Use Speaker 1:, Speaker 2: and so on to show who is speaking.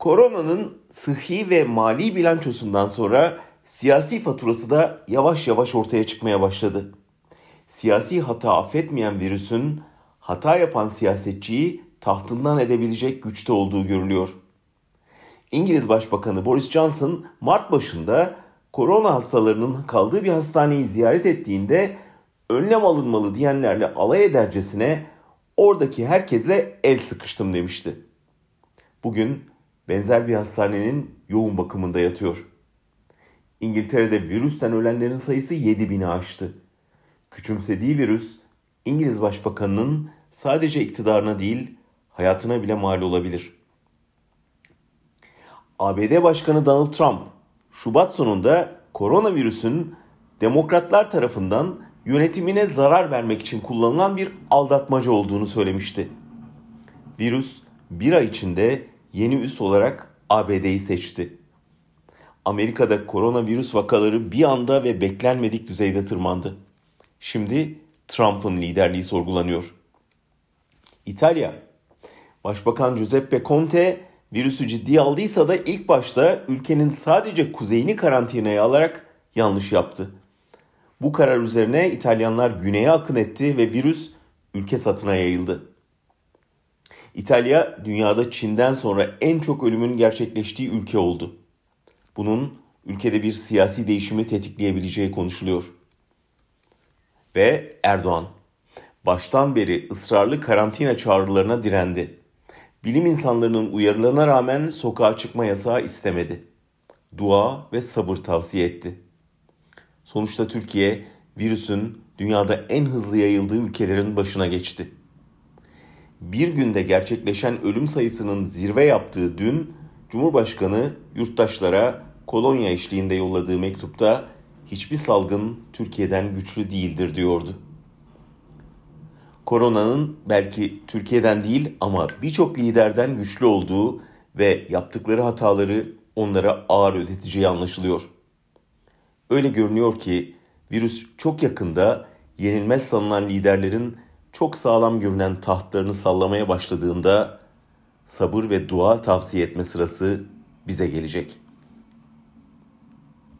Speaker 1: Koronanın sıhhi ve mali bilançosundan sonra siyasi faturası da yavaş yavaş ortaya çıkmaya başladı. Siyasi hata affetmeyen virüsün hata yapan siyasetçiyi tahtından edebilecek güçte olduğu görülüyor. İngiliz Başbakanı Boris Johnson Mart başında korona hastalarının kaldığı bir hastaneyi ziyaret ettiğinde önlem alınmalı diyenlerle alay edercesine oradaki herkesle el sıkıştım demişti. Bugün benzer bir hastanenin yoğun bakımında yatıyor. İngiltere'de virüsten ölenlerin sayısı 7000'i aştı. Küçümsediği virüs İngiliz Başbakanı'nın sadece iktidarına değil hayatına bile mal olabilir. ABD Başkanı Donald Trump Şubat sonunda koronavirüsün demokratlar tarafından yönetimine zarar vermek için kullanılan bir aldatmaca olduğunu söylemişti. Virüs bir ay içinde yeni üs olarak ABD'yi seçti. Amerika'da koronavirüs vakaları bir anda ve beklenmedik düzeyde tırmandı. Şimdi Trump'ın liderliği sorgulanıyor. İtalya Başbakan Giuseppe Conte virüsü ciddiye aldıysa da ilk başta ülkenin sadece kuzeyini karantinaya alarak yanlış yaptı. Bu karar üzerine İtalyanlar güneye akın etti ve virüs ülke satına yayıldı. İtalya dünyada Çin'den sonra en çok ölümün gerçekleştiği ülke oldu. Bunun ülkede bir siyasi değişimi tetikleyebileceği konuşuluyor. Ve Erdoğan baştan beri ısrarlı karantina çağrılarına direndi. Bilim insanlarının uyarılarına rağmen sokağa çıkma yasağı istemedi. Dua ve sabır tavsiye etti. Sonuçta Türkiye virüsün dünyada en hızlı yayıldığı ülkelerin başına geçti. Bir günde gerçekleşen ölüm sayısının zirve yaptığı dün Cumhurbaşkanı yurttaşlara kolonya eşliğinde yolladığı mektupta hiçbir salgın Türkiye'den güçlü değildir diyordu. Koronanın belki Türkiye'den değil ama birçok liderden güçlü olduğu ve yaptıkları hataları onlara ağır ödeteceği anlaşılıyor. Öyle görünüyor ki virüs çok yakında yenilmez sanılan liderlerin çok sağlam görünen tahtlarını sallamaya başladığında sabır ve dua tavsiye etme sırası bize gelecek.''